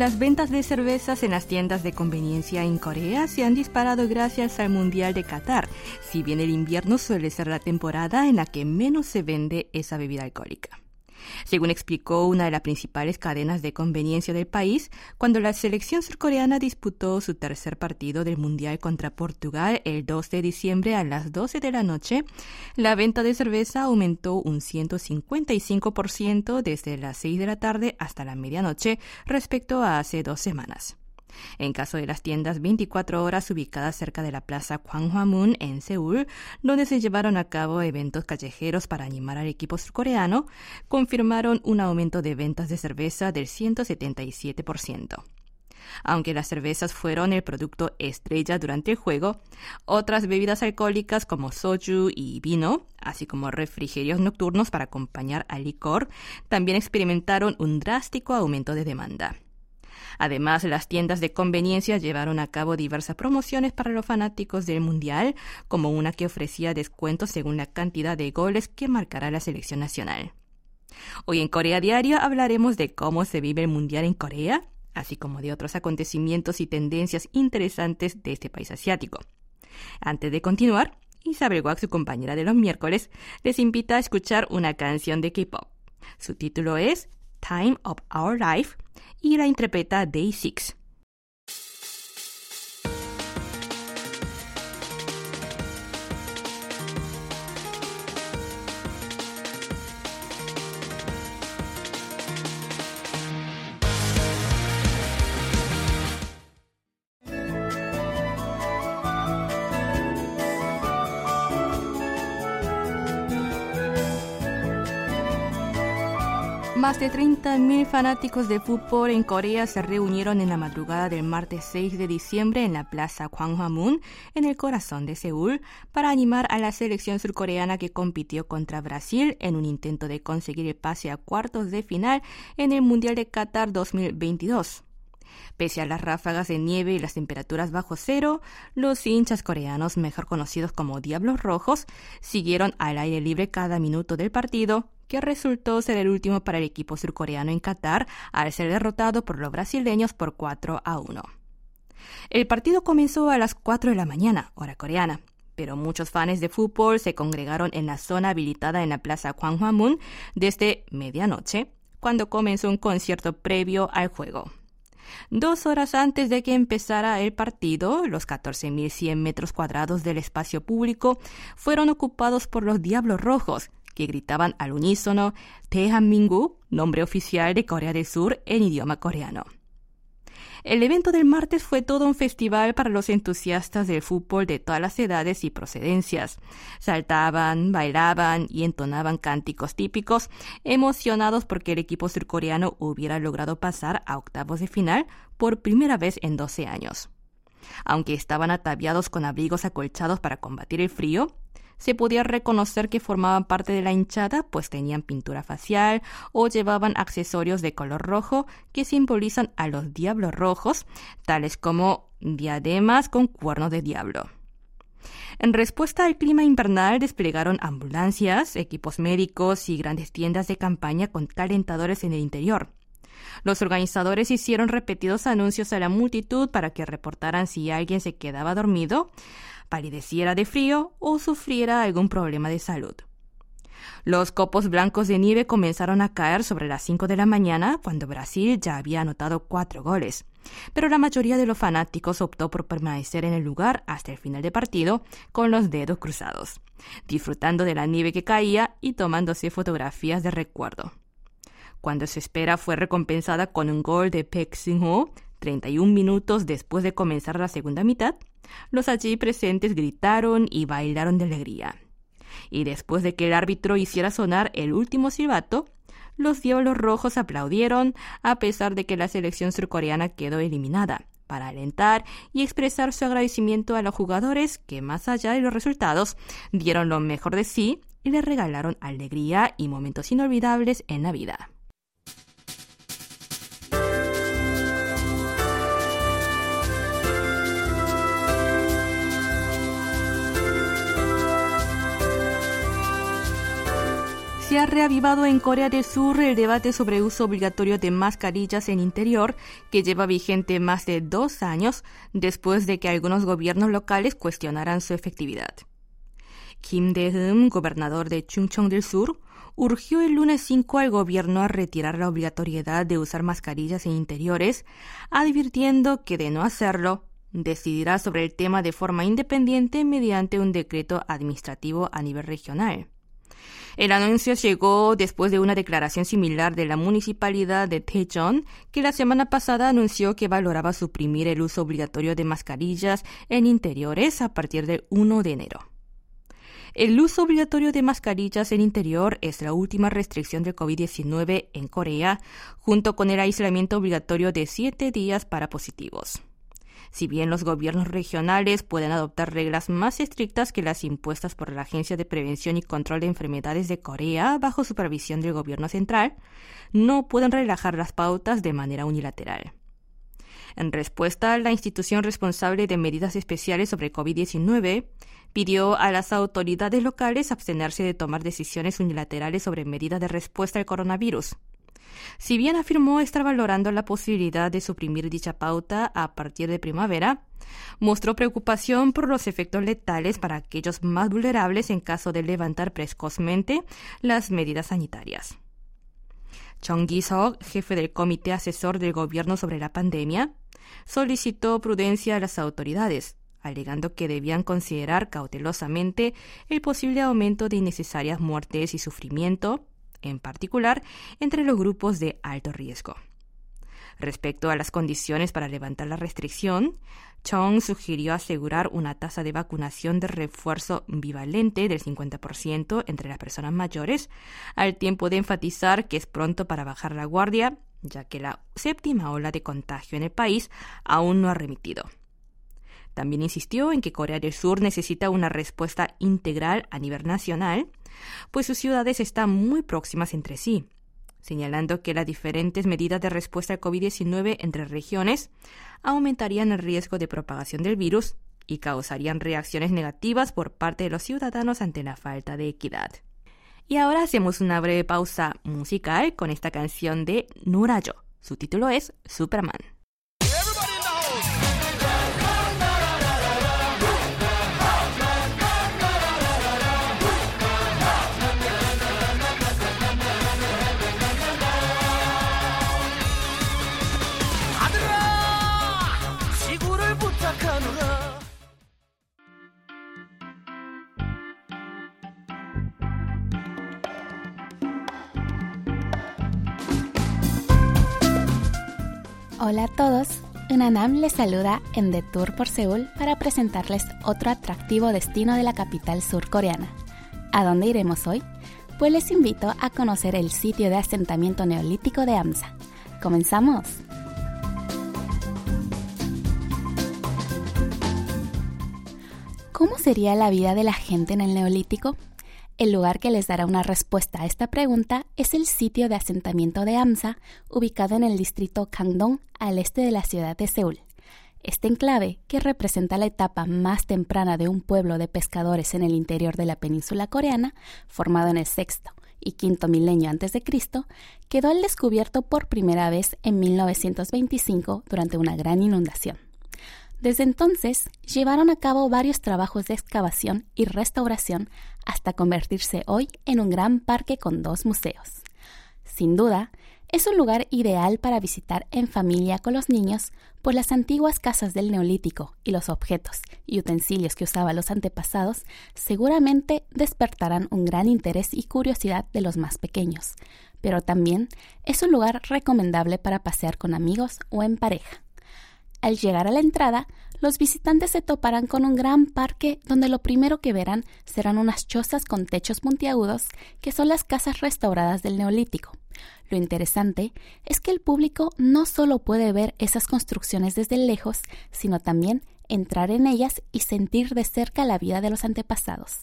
Las ventas de cervezas en las tiendas de conveniencia en Corea se han disparado gracias al Mundial de Qatar, si bien el invierno suele ser la temporada en la que menos se vende esa bebida alcohólica. Según explicó una de las principales cadenas de conveniencia del país, cuando la selección surcoreana disputó su tercer partido del Mundial contra Portugal el 2 de diciembre a las 12 de la noche, la venta de cerveza aumentó un 155% desde las 6 de la tarde hasta la medianoche respecto a hace dos semanas. En caso de las tiendas 24 horas ubicadas cerca de la plaza Gwanghwamun en Seúl, donde se llevaron a cabo eventos callejeros para animar al equipo surcoreano, confirmaron un aumento de ventas de cerveza del 177%. Aunque las cervezas fueron el producto estrella durante el juego, otras bebidas alcohólicas como soju y vino, así como refrigerios nocturnos para acompañar al licor, también experimentaron un drástico aumento de demanda. Además, las tiendas de conveniencia llevaron a cabo diversas promociones para los fanáticos del Mundial, como una que ofrecía descuentos según la cantidad de goles que marcará la selección nacional. Hoy en Corea Diario hablaremos de cómo se vive el Mundial en Corea, así como de otros acontecimientos y tendencias interesantes de este país asiático. Antes de continuar, Isabel Wack, su compañera de los miércoles, les invita a escuchar una canción de K-pop. Su título es Time of Our Life y la interpreta Day 6. Más de 30.000 fanáticos de fútbol en Corea se reunieron en la madrugada del martes 6 de diciembre en la plaza Gwanghwamun, en el corazón de Seúl, para animar a la selección surcoreana que compitió contra Brasil en un intento de conseguir el pase a cuartos de final en el Mundial de Qatar 2022. Pese a las ráfagas de nieve y las temperaturas bajo cero, los hinchas coreanos, mejor conocidos como Diablos Rojos, siguieron al aire libre cada minuto del partido, que resultó ser el último para el equipo surcoreano en Qatar al ser derrotado por los brasileños por 4 a 1. El partido comenzó a las 4 de la mañana, hora coreana, pero muchos fans de fútbol se congregaron en la zona habilitada en la plaza Gwanghwamun desde medianoche, cuando comenzó un concierto previo al juego. Dos horas antes de que empezara el partido, los 14.100 metros cuadrados del espacio público fueron ocupados por los Diablos Rojos, que gritaban al unísono Mingu, nombre oficial de Corea del Sur en idioma coreano. El evento del martes fue todo un festival para los entusiastas del fútbol de todas las edades y procedencias. Saltaban, bailaban y entonaban cánticos típicos, emocionados porque el equipo surcoreano hubiera logrado pasar a octavos de final por primera vez en 12 años. Aunque estaban ataviados con abrigos acolchados para combatir el frío, se podía reconocer que formaban parte de la hinchada, pues tenían pintura facial o llevaban accesorios de color rojo que simbolizan a los diablos rojos, tales como diademas con cuernos de diablo. En respuesta al clima invernal desplegaron ambulancias, equipos médicos y grandes tiendas de campaña con calentadores en el interior. Los organizadores hicieron repetidos anuncios a la multitud para que reportaran si alguien se quedaba dormido, palideciera de frío o sufriera algún problema de salud. Los copos blancos de nieve comenzaron a caer sobre las 5 de la mañana cuando Brasil ya había anotado cuatro goles. Pero la mayoría de los fanáticos optó por permanecer en el lugar hasta el final del partido con los dedos cruzados, disfrutando de la nieve que caía y tomándose fotografías de recuerdo. Cuando su espera fue recompensada con un gol de Pek Sing-ho, 31 minutos después de comenzar la segunda mitad, los allí presentes gritaron y bailaron de alegría. Y después de que el árbitro hiciera sonar el último silbato, los Diablos Rojos aplaudieron a pesar de que la selección surcoreana quedó eliminada, para alentar y expresar su agradecimiento a los jugadores que, más allá de los resultados, dieron lo mejor de sí y les regalaron alegría y momentos inolvidables en la vida. Se ha reavivado en Corea del Sur el debate sobre uso obligatorio de mascarillas en interior, que lleva vigente más de dos años después de que algunos gobiernos locales cuestionaran su efectividad. Kim Dae-eum, gobernador de Chungcheong del Sur, urgió el lunes 5 al gobierno a retirar la obligatoriedad de usar mascarillas en interiores, advirtiendo que de no hacerlo, decidirá sobre el tema de forma independiente mediante un decreto administrativo a nivel regional. El anuncio llegó después de una declaración similar de la municipalidad de Daejeon, que la semana pasada anunció que valoraba suprimir el uso obligatorio de mascarillas en interiores a partir del 1 de enero. El uso obligatorio de mascarillas en interior es la última restricción del COVID-19 en Corea, junto con el aislamiento obligatorio de siete días para positivos. Si bien los gobiernos regionales pueden adoptar reglas más estrictas que las impuestas por la Agencia de Prevención y Control de Enfermedades de Corea bajo supervisión del gobierno central, no pueden relajar las pautas de manera unilateral. En respuesta, la institución responsable de medidas especiales sobre COVID-19 pidió a las autoridades locales abstenerse de tomar decisiones unilaterales sobre medidas de respuesta al coronavirus. Si bien afirmó estar valorando la posibilidad de suprimir dicha pauta a partir de primavera, mostró preocupación por los efectos letales para aquellos más vulnerables en caso de levantar precozmente las medidas sanitarias. Chong Gi-seok, jefe del Comité Asesor del Gobierno sobre la Pandemia, solicitó prudencia a las autoridades, alegando que debían considerar cautelosamente el posible aumento de innecesarias muertes y sufrimiento en particular entre los grupos de alto riesgo. Respecto a las condiciones para levantar la restricción, Chong sugirió asegurar una tasa de vacunación de refuerzo bivalente del 50% entre las personas mayores, al tiempo de enfatizar que es pronto para bajar la guardia, ya que la séptima ola de contagio en el país aún no ha remitido. También insistió en que Corea del Sur necesita una respuesta integral a nivel nacional pues sus ciudades están muy próximas entre sí, señalando que las diferentes medidas de respuesta al COVID-19 entre regiones aumentarían el riesgo de propagación del virus y causarían reacciones negativas por parte de los ciudadanos ante la falta de equidad. Y ahora hacemos una breve pausa musical con esta canción de Nurayo. Su título es Superman. Hola a todos, Unanam les saluda en The Tour por Seúl para presentarles otro atractivo destino de la capital surcoreana. ¿A dónde iremos hoy? Pues les invito a conocer el sitio de asentamiento neolítico de Amsa. ¡Comenzamos! ¿Cómo sería la vida de la gente en el neolítico? El lugar que les dará una respuesta a esta pregunta es el sitio de asentamiento de Amsa, ubicado en el distrito Kangdong, al este de la ciudad de Seúl. Este enclave, que representa la etapa más temprana de un pueblo de pescadores en el interior de la península coreana, formado en el sexto y quinto milenio antes de Cristo, quedó al descubierto por primera vez en 1925 durante una gran inundación. Desde entonces, llevaron a cabo varios trabajos de excavación y restauración hasta convertirse hoy en un gran parque con dos museos. Sin duda, es un lugar ideal para visitar en familia con los niños, pues las antiguas casas del Neolítico y los objetos y utensilios que usaban los antepasados seguramente despertarán un gran interés y curiosidad de los más pequeños, pero también es un lugar recomendable para pasear con amigos o en pareja. Al llegar a la entrada, los visitantes se toparán con un gran parque donde lo primero que verán serán unas chozas con techos puntiagudos que son las casas restauradas del Neolítico. Lo interesante es que el público no solo puede ver esas construcciones desde lejos, sino también entrar en ellas y sentir de cerca la vida de los antepasados.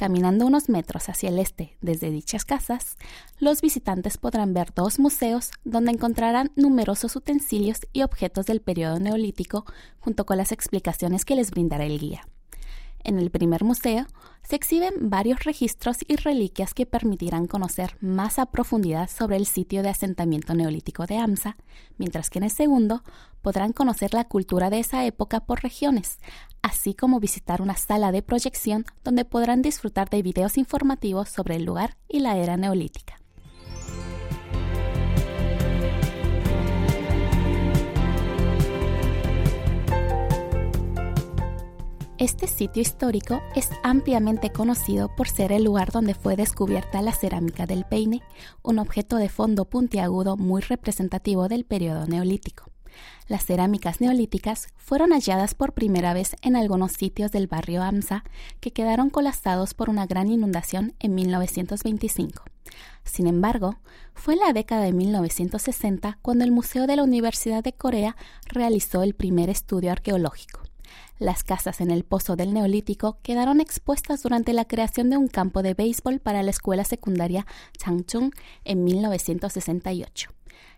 Caminando unos metros hacia el este desde dichas casas, los visitantes podrán ver dos museos donde encontrarán numerosos utensilios y objetos del periodo neolítico junto con las explicaciones que les brindará el guía. En el primer museo se exhiben varios registros y reliquias que permitirán conocer más a profundidad sobre el sitio de asentamiento neolítico de Amsa, mientras que en el segundo podrán conocer la cultura de esa época por regiones, así como visitar una sala de proyección donde podrán disfrutar de videos informativos sobre el lugar y la era neolítica. Este sitio histórico es ampliamente conocido por ser el lugar donde fue descubierta la cerámica del peine, un objeto de fondo puntiagudo muy representativo del periodo neolítico. Las cerámicas neolíticas fueron halladas por primera vez en algunos sitios del barrio Amsa, que quedaron colapsados por una gran inundación en 1925. Sin embargo, fue en la década de 1960 cuando el Museo de la Universidad de Corea realizó el primer estudio arqueológico. Las casas en el pozo del Neolítico quedaron expuestas durante la creación de un campo de béisbol para la escuela secundaria Changchung en 1968.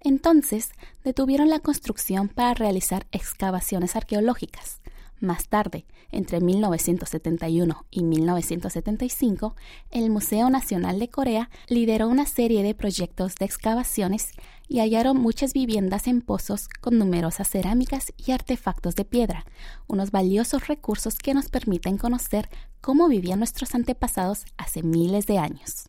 Entonces, detuvieron la construcción para realizar excavaciones arqueológicas. Más tarde, entre 1971 y 1975, el Museo Nacional de Corea lideró una serie de proyectos de excavaciones y hallaron muchas viviendas en pozos con numerosas cerámicas y artefactos de piedra, unos valiosos recursos que nos permiten conocer cómo vivían nuestros antepasados hace miles de años.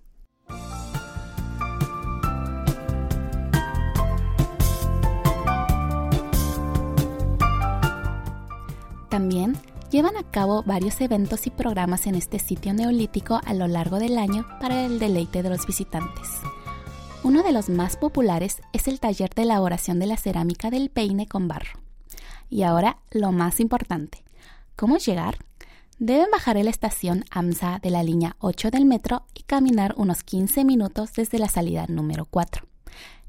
También llevan a cabo varios eventos y programas en este sitio neolítico a lo largo del año para el deleite de los visitantes. Uno de los más populares es el taller de elaboración de la cerámica del peine con barro. Y ahora lo más importante, ¿cómo llegar? Deben bajar en la estación AMSA de la línea 8 del metro y caminar unos 15 minutos desde la salida número 4.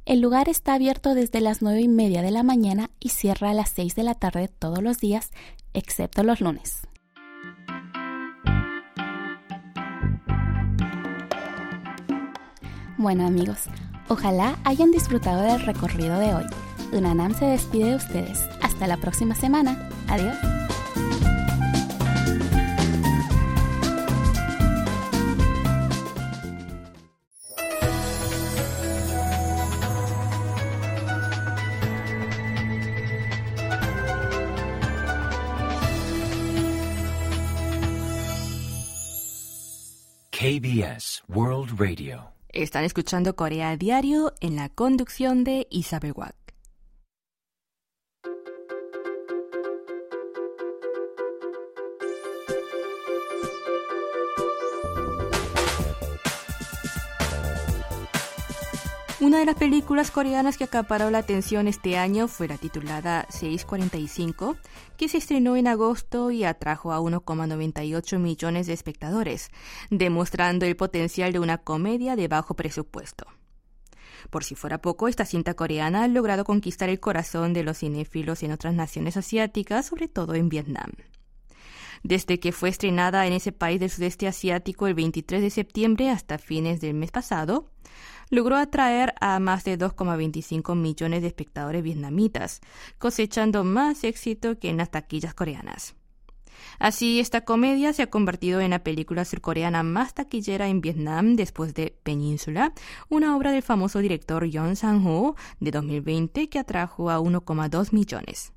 El lugar está abierto desde las 9 y media de la mañana y cierra a las 6 de la tarde todos los días excepto los lunes. Bueno amigos, ojalá hayan disfrutado del recorrido de hoy. Unanam se despide de ustedes. Hasta la próxima semana. Adiós. KBS World Radio. Están escuchando Corea Diario en la conducción de Isabel Watt. Una de las películas coreanas que acaparó la atención este año fue la titulada 645, que se estrenó en agosto y atrajo a 1,98 millones de espectadores, demostrando el potencial de una comedia de bajo presupuesto. Por si fuera poco, esta cinta coreana ha logrado conquistar el corazón de los cinéfilos en otras naciones asiáticas, sobre todo en Vietnam. Desde que fue estrenada en ese país del sudeste asiático el 23 de septiembre hasta fines del mes pasado, logró atraer a más de 2,25 millones de espectadores vietnamitas, cosechando más éxito que en las taquillas coreanas. Así, esta comedia se ha convertido en la película surcoreana más taquillera en Vietnam después de Península, una obra del famoso director Yoon Sang-ho de 2020 que atrajo a 1,2 millones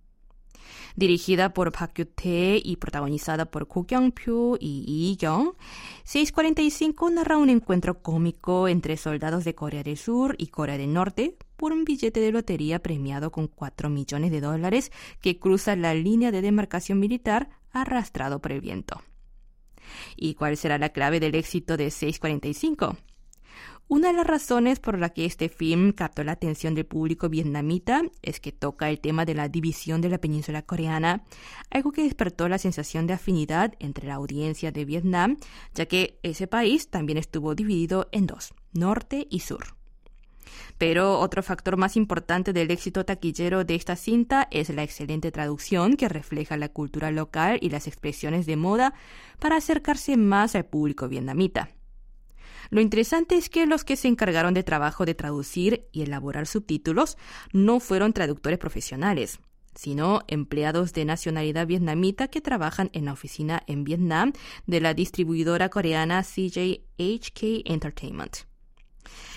dirigida por Park Kyu-tae y protagonizada por Ko Kyung-pyo y Lee Kyung. 645 narra un encuentro cómico entre soldados de Corea del Sur y Corea del Norte por un billete de lotería premiado con 4 millones de dólares que cruza la línea de demarcación militar arrastrado por el viento. ¿Y cuál será la clave del éxito de 645? Una de las razones por la que este film captó la atención del público vietnamita es que toca el tema de la división de la península coreana, algo que despertó la sensación de afinidad entre la audiencia de Vietnam, ya que ese país también estuvo dividido en dos, norte y sur. Pero otro factor más importante del éxito taquillero de esta cinta es la excelente traducción que refleja la cultura local y las expresiones de moda para acercarse más al público vietnamita. Lo interesante es que los que se encargaron de trabajo de traducir y elaborar subtítulos no fueron traductores profesionales. sino empleados de nacionalidad vietnamita que trabajan en la oficina en Vietnam de la distribuidora coreana CJHK Entertainment.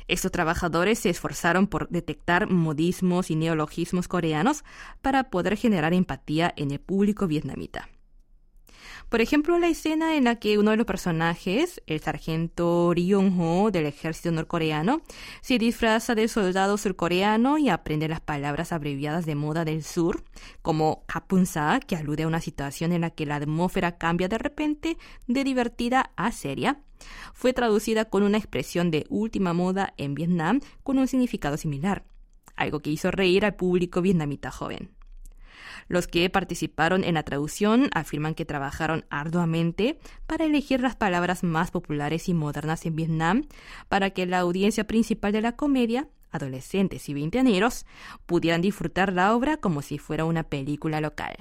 Estos trabajadores se esforzaron por detectar modismos y neologismos coreanos para poder generar empatía en el público vietnamita. Por ejemplo, la escena en la que uno de los personajes, el sargento Ryong-ho del ejército norcoreano, se disfraza de soldado surcoreano y aprende las palabras abreviadas de moda del sur, como kapunsa, que alude a una situación en la que la atmósfera cambia de repente de divertida a seria, fue traducida con una expresión de última moda en Vietnam con un significado similar, algo que hizo reír al público vietnamita joven. Los que participaron en la traducción afirman que trabajaron arduamente para elegir las palabras más populares y modernas en Vietnam para que la audiencia principal de la comedia, adolescentes y veinteañeros, pudieran disfrutar la obra como si fuera una película local.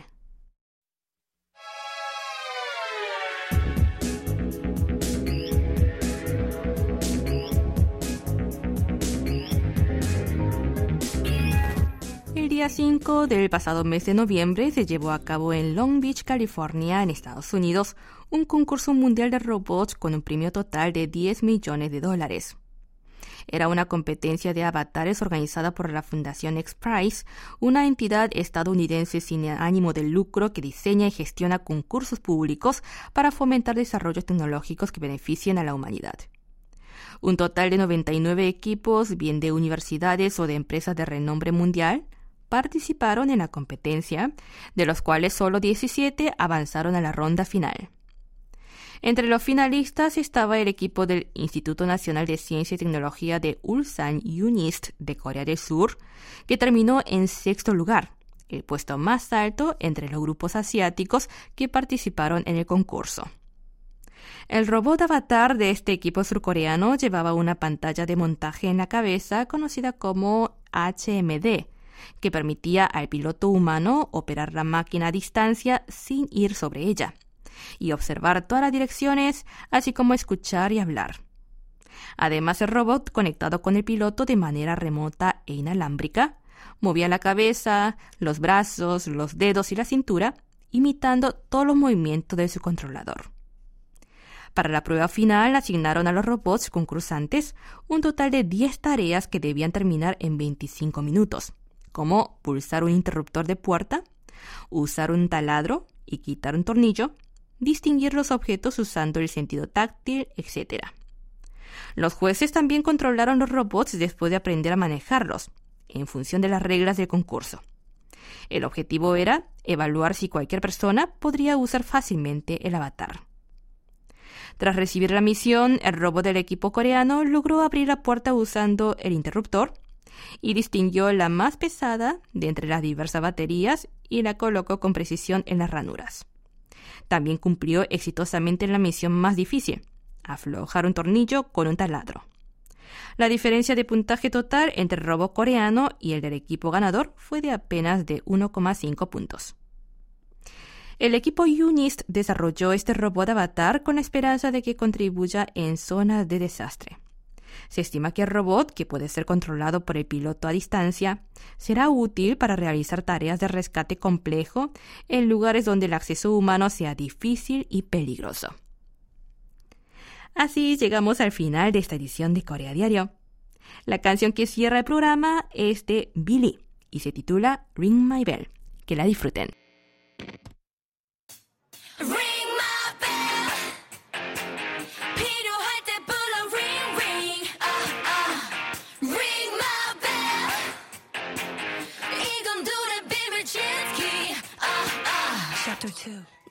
Día 5 del pasado mes de noviembre se llevó a cabo en Long Beach, California, en Estados Unidos, un concurso mundial de robots con un premio total de 10 millones de dólares. Era una competencia de avatares organizada por la Fundación X Prize, una entidad estadounidense sin ánimo de lucro que diseña y gestiona concursos públicos para fomentar desarrollos tecnológicos que beneficien a la humanidad. Un total de 99 equipos, bien de universidades o de empresas de renombre mundial, participaron en la competencia, de los cuales solo 17 avanzaron a la ronda final. Entre los finalistas estaba el equipo del Instituto Nacional de Ciencia y Tecnología de Ulsan UNIST de Corea del Sur, que terminó en sexto lugar, el puesto más alto entre los grupos asiáticos que participaron en el concurso. El robot avatar de este equipo surcoreano llevaba una pantalla de montaje en la cabeza conocida como HMD, que permitía al piloto humano operar la máquina a distancia sin ir sobre ella y observar todas las direcciones, así como escuchar y hablar. Además, el robot, conectado con el piloto de manera remota e inalámbrica, movía la cabeza, los brazos, los dedos y la cintura, imitando todos los movimientos de su controlador. Para la prueba final asignaron a los robots concursantes un total de 10 tareas que debían terminar en 25 minutos como pulsar un interruptor de puerta, usar un taladro y quitar un tornillo, distinguir los objetos usando el sentido táctil, etc. Los jueces también controlaron los robots después de aprender a manejarlos, en función de las reglas del concurso. El objetivo era evaluar si cualquier persona podría usar fácilmente el avatar. Tras recibir la misión, el robot del equipo coreano logró abrir la puerta usando el interruptor y distinguió la más pesada de entre las diversas baterías y la colocó con precisión en las ranuras. También cumplió exitosamente la misión más difícil, aflojar un tornillo con un taladro. La diferencia de puntaje total entre el robot coreano y el del equipo ganador fue de apenas de 1,5 puntos. El equipo UNIST desarrolló este robot avatar con la esperanza de que contribuya en zonas de desastre. Se estima que el robot, que puede ser controlado por el piloto a distancia, será útil para realizar tareas de rescate complejo en lugares donde el acceso humano sea difícil y peligroso. Así llegamos al final de esta edición de Corea Diario. La canción que cierra el programa es de Billy y se titula Ring My Bell. Que la disfruten. Chapter 2.